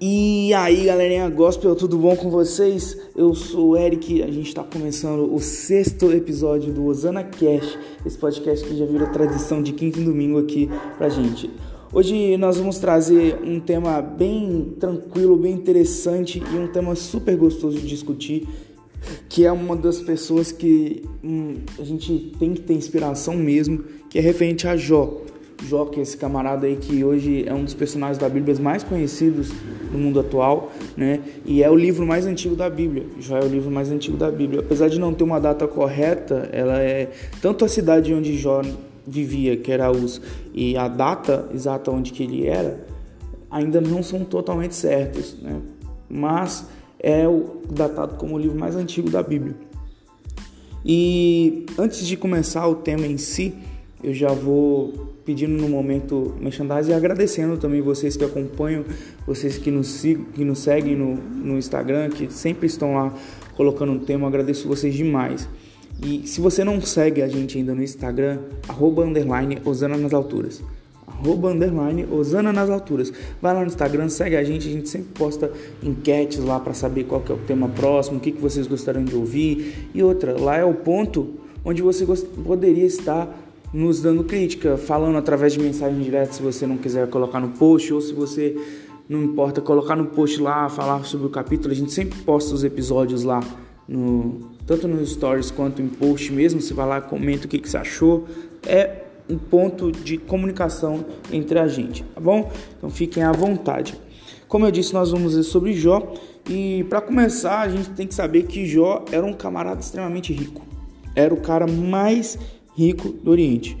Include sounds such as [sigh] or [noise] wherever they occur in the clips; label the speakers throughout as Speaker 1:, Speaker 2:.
Speaker 1: E aí, galerinha gospel, tudo bom com vocês? Eu sou o Eric, a gente está começando o sexto episódio do Osana Cash, esse podcast que já virou tradição de quinto e domingo aqui pra gente. Hoje nós vamos trazer um tema bem tranquilo, bem interessante e um tema super gostoso de discutir, que é uma das pessoas que hum, a gente tem que ter inspiração mesmo, que é referente a Jó. Jó, que é esse camarada aí que hoje é um dos personagens da Bíblia mais conhecidos no mundo atual, né? E é o livro mais antigo da Bíblia. Jó é o livro mais antigo da Bíblia. Apesar de não ter uma data correta, ela é tanto a cidade onde Jó vivia, que era Uz, e a data exata onde que ele era, ainda não são totalmente certas, né? Mas é o datado como o livro mais antigo da Bíblia. E antes de começar o tema em si, eu já vou pedindo no momento merchandising e agradecendo também vocês que acompanham, vocês que nos, que nos seguem no, no Instagram, que sempre estão lá colocando um tema, agradeço vocês demais. E se você não segue a gente ainda no Instagram, arroba underline Osana nas alturas. Arroba underline Osana nas alturas. Vai lá no Instagram, segue a gente, a gente sempre posta enquetes lá para saber qual que é o tema próximo, o que, que vocês gostariam de ouvir. E outra, lá é o ponto onde você poderia estar nos dando crítica, falando através de mensagem direta se você não quiser colocar no post ou se você não importa colocar no post lá, falar sobre o capítulo, a gente sempre posta os episódios lá no tanto nos stories quanto em post mesmo, você vai lá, comenta o que, que você achou. É um ponto de comunicação entre a gente, tá bom? Então fiquem à vontade. Como eu disse, nós vamos ver sobre Jó e para começar, a gente tem que saber que Jó era um camarada extremamente rico. Era o cara mais rico do Oriente.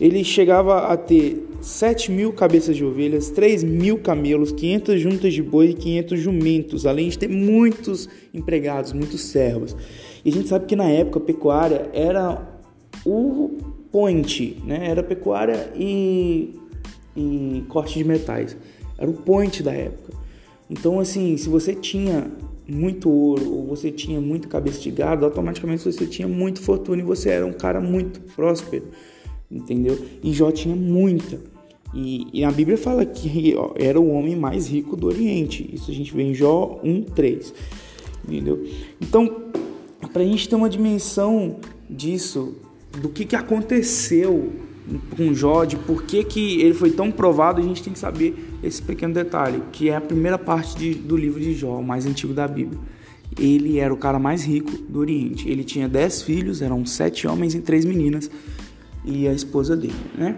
Speaker 1: Ele chegava a ter 7 mil cabeças de ovelhas, 3 mil camelos, 500 juntas de boi e 500 jumentos, além de ter muitos empregados, muitos servos. E a gente sabe que na época a pecuária era o point, né? Era pecuária e, e corte de metais. Era o point da época. Então, assim, se você tinha muito ouro ou você tinha muito cabeça de gado, automaticamente você tinha muito fortuna e você era um cara muito próspero, entendeu? E Jó tinha muita. E, e a Bíblia fala que ó, era o homem mais rico do Oriente. Isso a gente vê em Jó 1:3, entendeu? Então, para a gente ter uma dimensão disso, do que, que aconteceu com Jó, de por que, que ele foi tão provado, a gente tem que saber esse pequeno detalhe, que é a primeira parte de, do livro de Jó, o mais antigo da Bíblia. Ele era o cara mais rico do Oriente. Ele tinha dez filhos, eram sete homens e três meninas, e a esposa dele, né?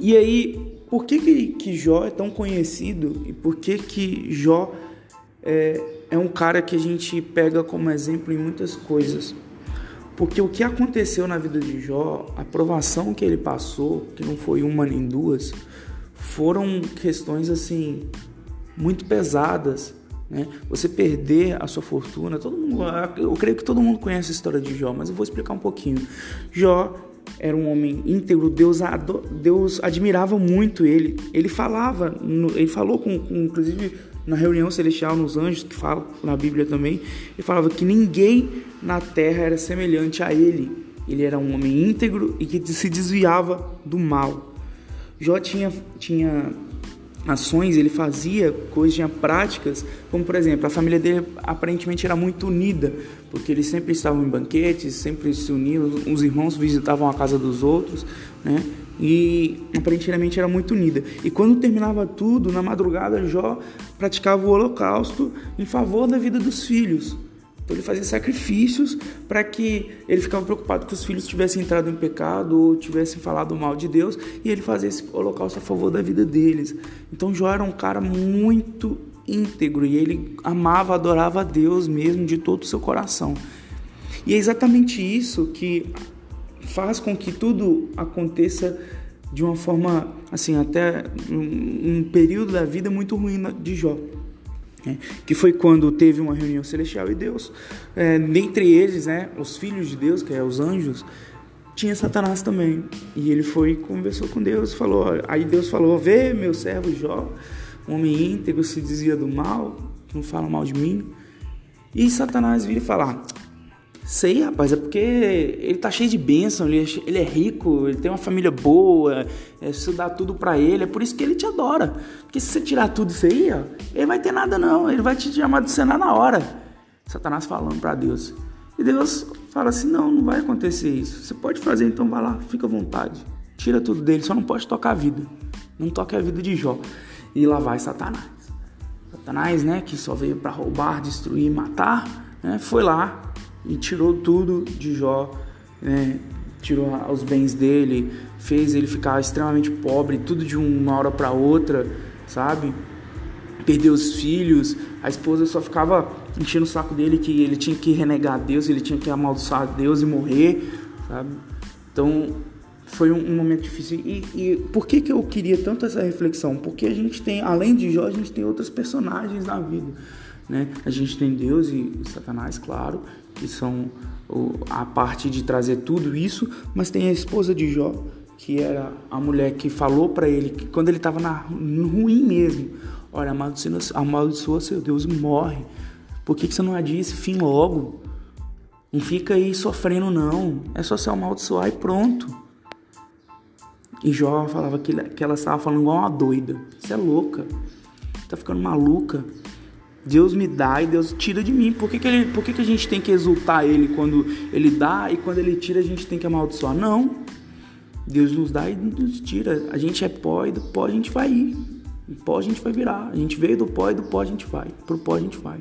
Speaker 1: E aí, por que, que, que Jó é tão conhecido e por que, que Jó é, é um cara que a gente pega como exemplo em muitas coisas? Porque o que aconteceu na vida de Jó, a provação que ele passou, que não foi uma nem duas, foram questões assim muito pesadas, né? Você perder a sua fortuna, todo mundo, eu creio que todo mundo conhece a história de Jó, mas eu vou explicar um pouquinho. Jó era um homem íntegro, Deus, Deus admirava muito ele. Ele falava, ele falou com, com inclusive na reunião celestial nos anjos, que fala na Bíblia também, ele falava que ninguém na terra era semelhante a ele. Ele era um homem íntegro e que se desviava do mal. Jó tinha, tinha ações, ele fazia coisas, tinha práticas, como por exemplo, a família dele aparentemente era muito unida, porque eles sempre estavam em banquetes, sempre se uniam, os irmãos visitavam a casa dos outros, né? E aparentemente era muito unida. E quando terminava tudo, na madrugada, Jó praticava o holocausto em favor da vida dos filhos. Então ele fazia sacrifícios para que ele ficava preocupado que os filhos tivessem entrado em pecado ou tivessem falado mal de Deus e ele fazia esse holocausto a favor da vida deles. Então Jó era um cara muito íntegro e ele amava, adorava a Deus mesmo de todo o seu coração. E é exatamente isso que faz com que tudo aconteça de uma forma, assim, até um, período da vida muito ruim de Jó. Né? Que foi quando teve uma reunião celestial e Deus, é, dentre eles, né, os filhos de Deus, que é os anjos, tinha Satanás também. E ele foi conversou com Deus, falou, aí Deus falou: "Vê, meu servo Jó, um homem íntegro, se dizia do mal, não fala mal de mim". E Satanás vira e fala: Sei, rapaz, é porque ele tá cheio de bênção, ele, é é rico, ele tem uma família boa, é, isso dá tudo para ele, é por isso que ele te adora. Porque se você tirar tudo isso aí, ó, ele vai ter nada não, ele vai te chamar de cenar na hora. Satanás falando para Deus. E Deus fala assim: não, não vai acontecer isso. Você pode fazer, então vai lá, fica à vontade. Tira tudo dele, só não pode tocar a vida. Não toque a vida de Jó. E lá vai Satanás. Satanás, né, que só veio para roubar, destruir, matar, né, foi lá e tirou tudo de Jó, né? tirou os bens dele, fez ele ficar extremamente pobre, tudo de uma hora para outra, sabe? Perdeu os filhos, a esposa só ficava enchendo o saco dele que ele tinha que renegar Deus, ele tinha que amaldiçoar Deus e morrer, sabe? Então foi um, um momento difícil. E, e, por que, que eu queria tanto essa reflexão? Porque a gente tem, além de Jó, a gente tem outros personagens na vida. Né? A gente tem Deus e Satanás, claro, que são a parte de trazer tudo isso, mas tem a esposa de Jó, que era a mulher que falou para ele que quando ele estava ruim mesmo, olha, amaldiçoa, seu Deus morre. Por que, que você não adia esse fim logo? Não fica aí sofrendo não, é só se amaldiçoar e pronto. E Jó falava que, que ela estava falando igual uma doida. Você é louca, tá ficando maluca. Deus me dá e Deus tira de mim. Por que, que, ele, por que, que a gente tem que exultar Ele quando Ele dá e quando Ele tira a gente tem que amaldiçoar? Não. Deus nos dá e nos tira. A gente é pó e do pó a gente vai ir. Do pó a gente vai virar. A gente veio do pó e do pó a gente vai. Pro pó a gente vai.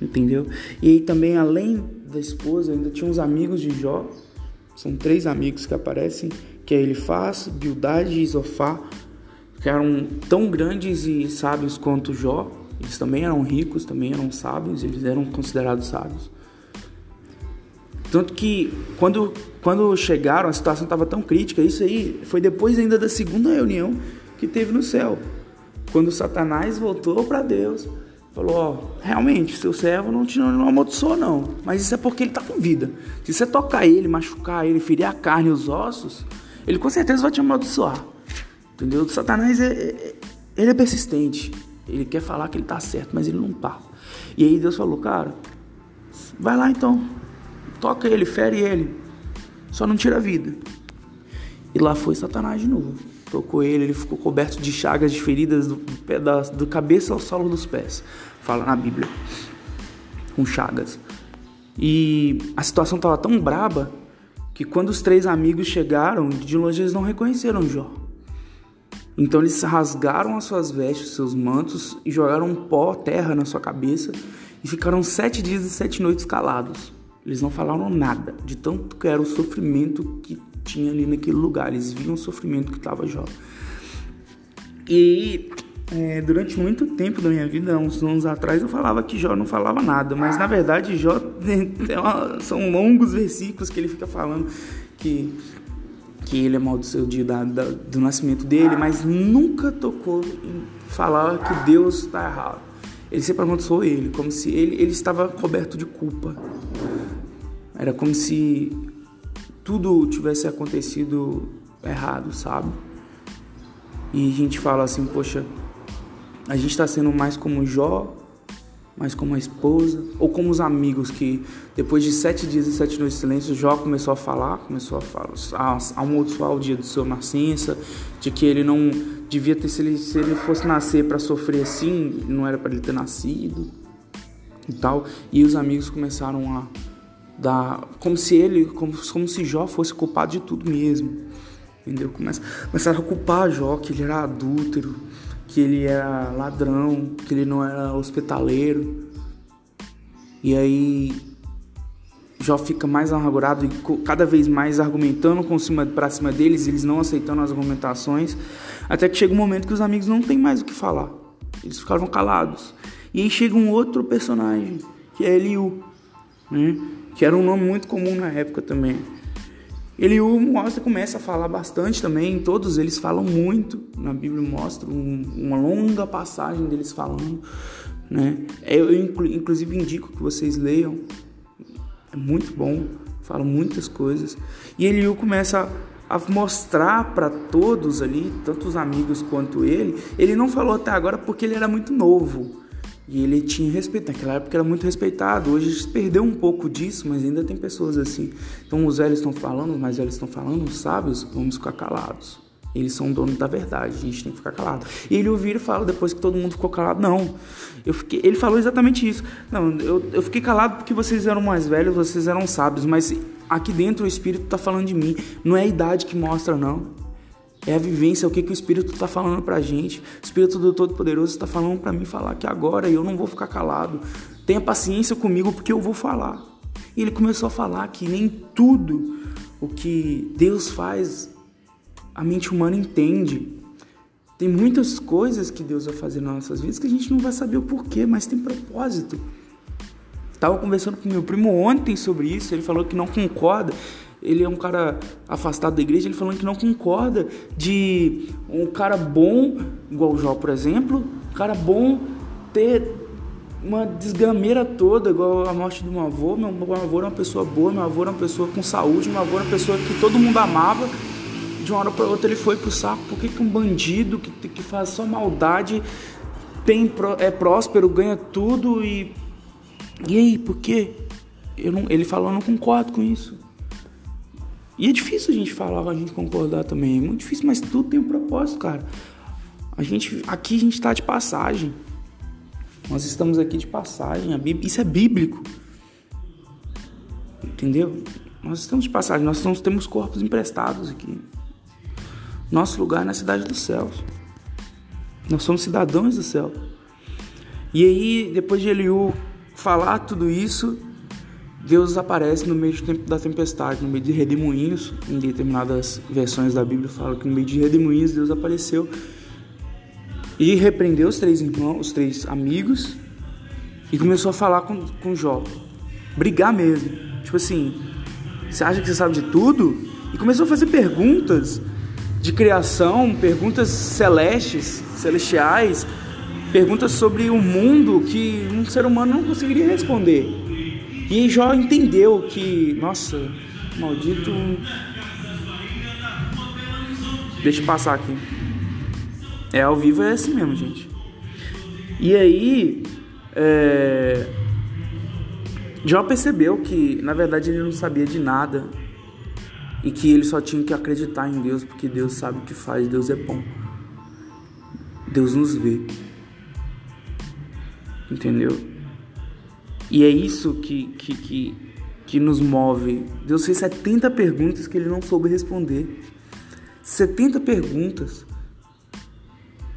Speaker 1: Entendeu? E aí também, além da esposa, ainda tinha uns amigos de Jó. São três amigos que aparecem, que é Elifaz, Bildade e Isofá, que eram tão grandes e sábios quanto Jó eles também eram ricos, também eram sábios, eles eram considerados sábios. Tanto que quando, quando chegaram, a situação estava tão crítica, isso aí foi depois ainda da segunda reunião que teve no céu. Quando Satanás voltou para Deus, falou: Ó, realmente, seu servo não te não amaldiçoou, não. Mas isso é porque ele está com vida. Se você tocar ele, machucar ele, ferir a carne e os ossos, ele com certeza vai te amaldiçoar. Entendeu? Satanás é, é ele é persistente. Ele quer falar que ele está certo, mas ele não está. E aí Deus falou, cara, vai lá então, toca ele, fere ele, só não tira a vida. E lá foi Satanás de novo. Tocou ele, ele ficou coberto de chagas, de feridas do, do, do cabeça ao solo dos pés. Fala na Bíblia. Com chagas. E a situação estava tão braba que quando os três amigos chegaram, de longe eles não reconheceram Jó. Então eles rasgaram as suas vestes, seus mantos e jogaram pó, terra na sua cabeça e ficaram sete dias e sete noites calados. Eles não falaram nada, de tanto que era o sofrimento que tinha ali naquele lugar. Eles viam o sofrimento que estava Jó. E é, durante muito tempo da minha vida, uns anos atrás, eu falava que Jó não falava nada, mas na verdade Jó [laughs] uma, são longos versículos que ele fica falando que que ele amaldiçoou o dia da, da, do nascimento dele, mas nunca tocou em falar que Deus está errado. Ele sempre amaldiçoou ele, como se ele, ele estava coberto de culpa. Era como se tudo tivesse acontecido errado, sabe? E a gente fala assim, poxa, a gente está sendo mais como Jó mas como a esposa, ou como os amigos que depois de sete dias e sete noites de silêncio, Jó começou a falar, começou a falar, a, a o dia do seu nascença, de que ele não devia ter, se ele, se ele fosse nascer para sofrer assim, não era para ele ter nascido e tal. E os amigos começaram a dar, como se ele, como, como se Jó fosse culpado de tudo mesmo, entendeu? Começaram a culpar Jó, que ele era adúltero, que ele era ladrão, que ele não era hospitaleiro. E aí Jó fica mais amargurado e cada vez mais argumentando com cima para cima deles, eles não aceitando as argumentações, até que chega um momento que os amigos não têm mais o que falar. Eles ficaram calados. E aí chega um outro personagem, que é Eliú, né? que era um nome muito comum na época também. Ele o mostra, começa a falar bastante também, todos eles falam muito, na Bíblia mostra um, uma longa passagem deles falando, né? Eu, eu inclusive indico que vocês leiam, é muito bom, fala muitas coisas. E Eliú começa a mostrar para todos ali, tanto os amigos quanto ele, ele não falou até agora porque ele era muito novo. E ele tinha respeito. Naquela época era muito respeitado. Hoje se perdeu um pouco disso, mas ainda tem pessoas assim. Então os velhos estão falando, os mais velhos estão falando, os sábios, vamos ficar calados. Eles são donos da verdade, a gente tem que ficar calado. E ele ouvir e fala depois que todo mundo ficou calado, não. Eu fiquei, ele falou exatamente isso. Não, eu, eu fiquei calado porque vocês eram mais velhos, vocês eram sábios, mas aqui dentro o Espírito está falando de mim. Não é a idade que mostra, não. É a vivência, é o que, que o Espírito está falando para a gente. O Espírito do Todo-Poderoso está falando para mim falar que agora eu não vou ficar calado. Tenha paciência comigo porque eu vou falar. E ele começou a falar que nem tudo o que Deus faz a mente humana entende. Tem muitas coisas que Deus vai fazer nas nossas vidas que a gente não vai saber o porquê, mas tem propósito. Estava conversando com meu primo ontem sobre isso, ele falou que não concorda ele é um cara afastado da igreja, ele falando que não concorda de um cara bom, igual o Jó, por exemplo, um cara bom ter uma desgameira toda, igual a morte do meu avô. Meu, meu avô era uma pessoa boa, meu avô era uma pessoa com saúde, meu avô era uma pessoa que todo mundo amava. De uma hora para outra ele foi pro saco. Por que, que um bandido que, que faz só maldade tem, é próspero, ganha tudo e. E aí, por quê? Eu não, ele falou, eu não concordo com isso. E é difícil a gente falar, a gente concordar também. É muito difícil, mas tudo tem um propósito, cara. A gente, aqui a gente está de passagem. Nós estamos aqui de passagem. Bíblia, isso é bíblico. Entendeu? Nós estamos de passagem. Nós temos corpos emprestados aqui. Nosso lugar é na cidade dos céus. Nós somos cidadãos do céu. E aí, depois de Eliú falar tudo isso, Deus aparece no meio da tempestade, no meio de redemoinhos. Em determinadas versões da Bíblia fala que no meio de redemoinhos Deus apareceu e repreendeu os três irmãos, os três amigos e começou a falar com, com Jó. Brigar mesmo. Tipo assim, você acha que você sabe de tudo? E começou a fazer perguntas de criação, perguntas celestes, celestiais, perguntas sobre o mundo que um ser humano não conseguiria responder. E Jó entendeu que, nossa, maldito. Deixa eu passar aqui. É ao vivo é assim mesmo, gente. E aí, é... Jó percebeu que, na verdade, ele não sabia de nada e que ele só tinha que acreditar em Deus, porque Deus sabe o que faz, Deus é bom. Deus nos vê. Entendeu? E é isso que, que, que, que nos move. Deus fez 70 perguntas que ele não soube responder. 70 perguntas.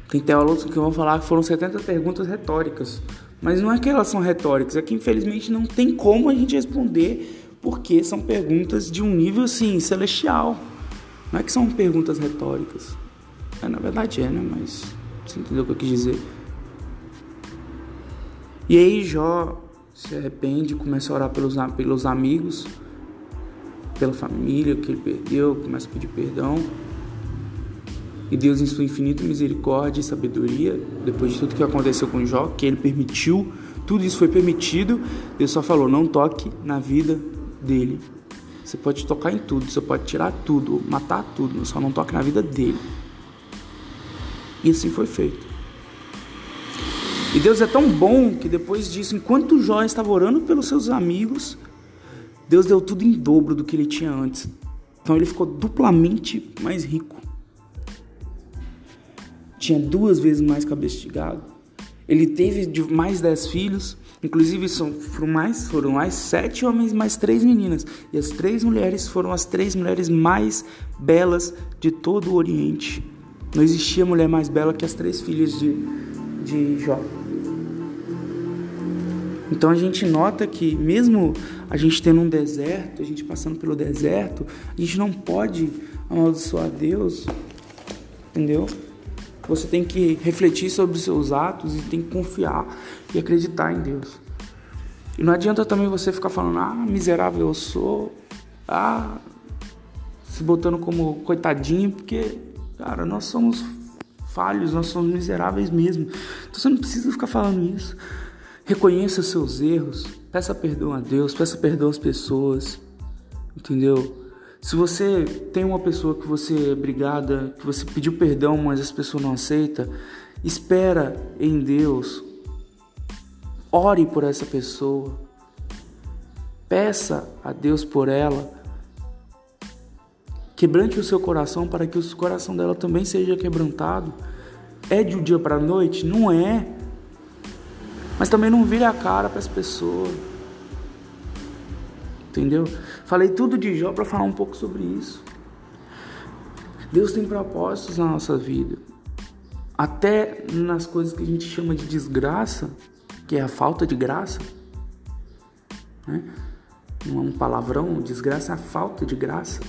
Speaker 1: Tem teólogos que vão falar que foram 70 perguntas retóricas. Mas não é que elas são retóricas, é que infelizmente não tem como a gente responder, porque são perguntas de um nível assim, celestial. Não é que são perguntas retóricas. É, na verdade é, né? Mas você entendeu o que eu quis dizer? E aí Jó se arrepende, começa a orar pelos, pelos amigos, pela família que ele perdeu, começa a pedir perdão. E Deus, em sua infinita misericórdia e sabedoria, depois de tudo que aconteceu com Jó, que ele permitiu, tudo isso foi permitido, Deus só falou: não toque na vida dele. Você pode tocar em tudo, você pode tirar tudo, matar tudo, só não toque na vida dele. E assim foi feito. E Deus é tão bom que depois disso, enquanto Jó estava orando pelos seus amigos, Deus deu tudo em dobro do que ele tinha antes. Então ele ficou duplamente mais rico. Tinha duas vezes mais cabeça de gado. Ele teve mais dez filhos. Inclusive foram, mais, foram mais sete homens, mais três meninas. E as três mulheres foram as três mulheres mais belas de todo o Oriente. Não existia mulher mais bela que as três filhas de, de Jó. Então a gente nota que mesmo a gente tendo um deserto, a gente passando pelo deserto, a gente não pode amaldiçoar Deus, entendeu? Você tem que refletir sobre os seus atos e tem que confiar e acreditar em Deus. E não adianta também você ficar falando, ah, miserável eu sou, ah, se botando como coitadinho, porque, cara, nós somos falhos, nós somos miseráveis mesmo. Então você não precisa ficar falando isso. Reconheça os seus erros, peça perdão a Deus, peça perdão às pessoas, entendeu? Se você tem uma pessoa que você é brigada, que você pediu perdão, mas essa pessoa não aceita, espera em Deus ore por essa pessoa. Peça a Deus por ela. Quebrante o seu coração para que o coração dela também seja quebrantado. É de um dia para a noite? Não é. Mas também não vire a cara para as pessoas. Entendeu? Falei tudo de Jó para falar um pouco sobre isso. Deus tem propósitos na nossa vida. Até nas coisas que a gente chama de desgraça, que é a falta de graça. Né? Não é um palavrão, desgraça é a falta de graça.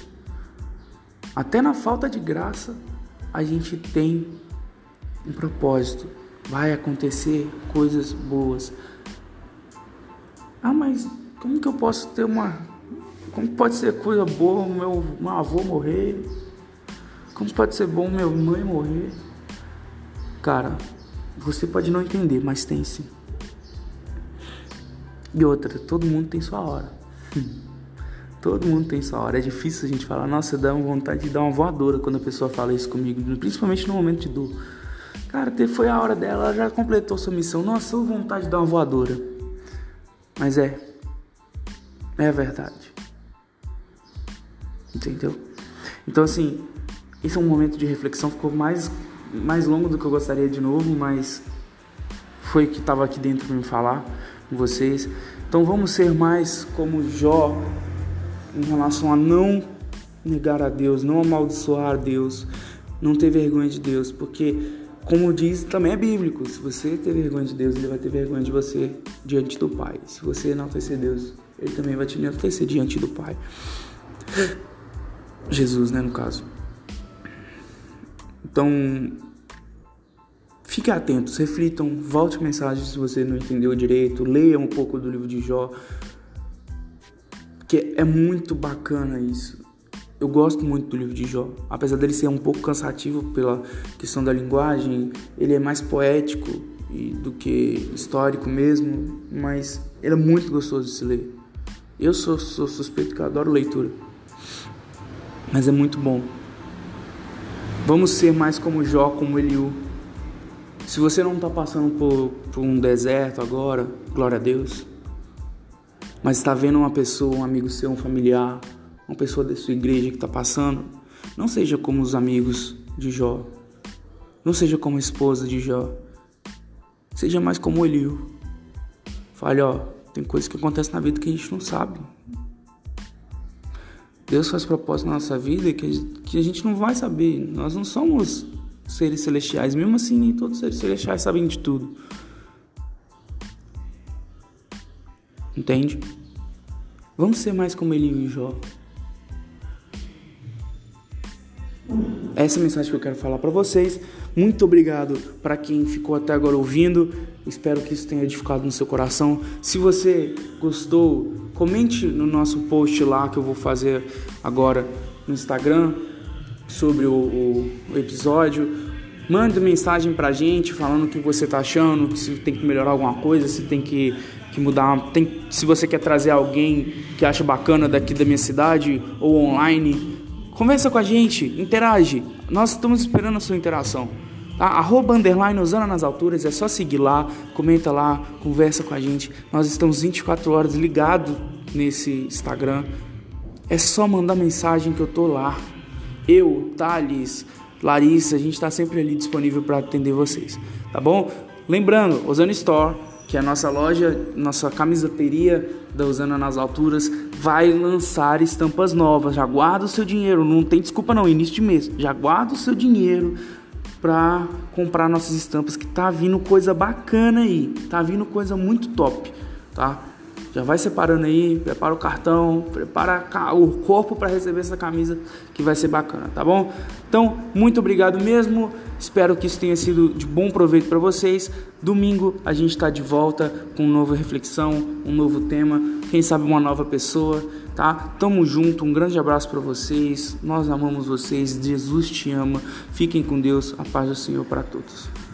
Speaker 1: Até na falta de graça, a gente tem um propósito. Vai acontecer coisas boas. Ah, mas como que eu posso ter uma. Como pode ser coisa boa o meu, meu avô morrer? Como pode ser bom minha mãe morrer? Cara, você pode não entender, mas tem sim. E outra, todo mundo tem sua hora. [laughs] Todo mundo tem sua hora. É difícil a gente falar, nossa, dá vontade de dar uma voadora quando a pessoa fala isso comigo, principalmente no momento de dor. Cara, foi a hora dela, ela já completou sua missão. Nossa, eu vontade de dar uma voadora. Mas é. É verdade. Entendeu? Então, assim, esse é um momento de reflexão. Ficou mais, mais longo do que eu gostaria de novo, mas foi que estava aqui dentro para me falar com vocês. Então, vamos ser mais como Jó em relação a não negar a Deus, não amaldiçoar a Deus, não ter vergonha de Deus, porque como diz, também é bíblico. Se você ter vergonha de Deus, ele vai ter vergonha de você diante do Pai. Se você enaltecer Deus, ele também vai te enaltecer diante do Pai. Jesus, né, no caso. Então, fiquem atentos, reflitam, volte mensagem se você não entendeu direito, leia um pouco do livro de Jó, que é muito bacana isso. Eu gosto muito do livro de Jó, apesar dele ser um pouco cansativo pela questão da linguagem, ele é mais poético do que histórico mesmo, mas ele é muito gostoso de se ler. Eu sou, sou suspeito que eu adoro leitura, mas é muito bom. Vamos ser mais como Jó, como Eliú. Se você não está passando por, por um deserto agora, glória a Deus, mas está vendo uma pessoa, um amigo seu, um familiar, uma pessoa da sua igreja que está passando, não seja como os amigos de Jó. Não seja como a esposa de Jó. Seja mais como Eliu. Fale, ó, tem coisas que acontecem na vida que a gente não sabe. Deus faz propósito na nossa vida que, a gente não vai saber. Nós não somos seres celestiais. Mesmo assim, nem todos os seres celestiais sabem de tudo. Entende? Vamos ser mais como Eliu e Jó. Essa é a mensagem que eu quero falar para vocês. Muito obrigado para quem ficou até agora ouvindo. Espero que isso tenha edificado no seu coração. Se você gostou, comente no nosso post lá que eu vou fazer agora no Instagram sobre o, o, o episódio. Mande mensagem pra gente falando o que você tá achando, se tem que melhorar alguma coisa, se tem que, que mudar. Tem, se você quer trazer alguém que acha bacana daqui da minha cidade ou online, Conversa com a gente, interage. Nós estamos esperando a sua interação. Tá? Arroba underline Osana nas alturas, é só seguir lá, comenta lá, conversa com a gente. Nós estamos 24 horas ligados nesse Instagram. É só mandar mensagem que eu tô lá. Eu, Thales, Larissa, a gente está sempre ali disponível para atender vocês, tá bom? Lembrando, Osana Store, que a nossa loja, nossa camiseteria da Usana nas Alturas, vai lançar estampas novas. Já guarda o seu dinheiro, não tem desculpa não, início de mês. Já guarda o seu dinheiro para comprar nossas estampas que tá vindo coisa bacana aí. Tá vindo coisa muito top, tá? Já vai separando aí, prepara o cartão, prepara o corpo para receber essa camisa que vai ser bacana, tá bom? Então, muito obrigado mesmo. Espero que isso tenha sido de bom proveito para vocês. Domingo a gente está de volta com uma nova reflexão, um novo tema, quem sabe uma nova pessoa, tá? Tamo junto, um grande abraço para vocês. Nós amamos vocês, Jesus te ama. Fiquem com Deus, a paz do Senhor para todos.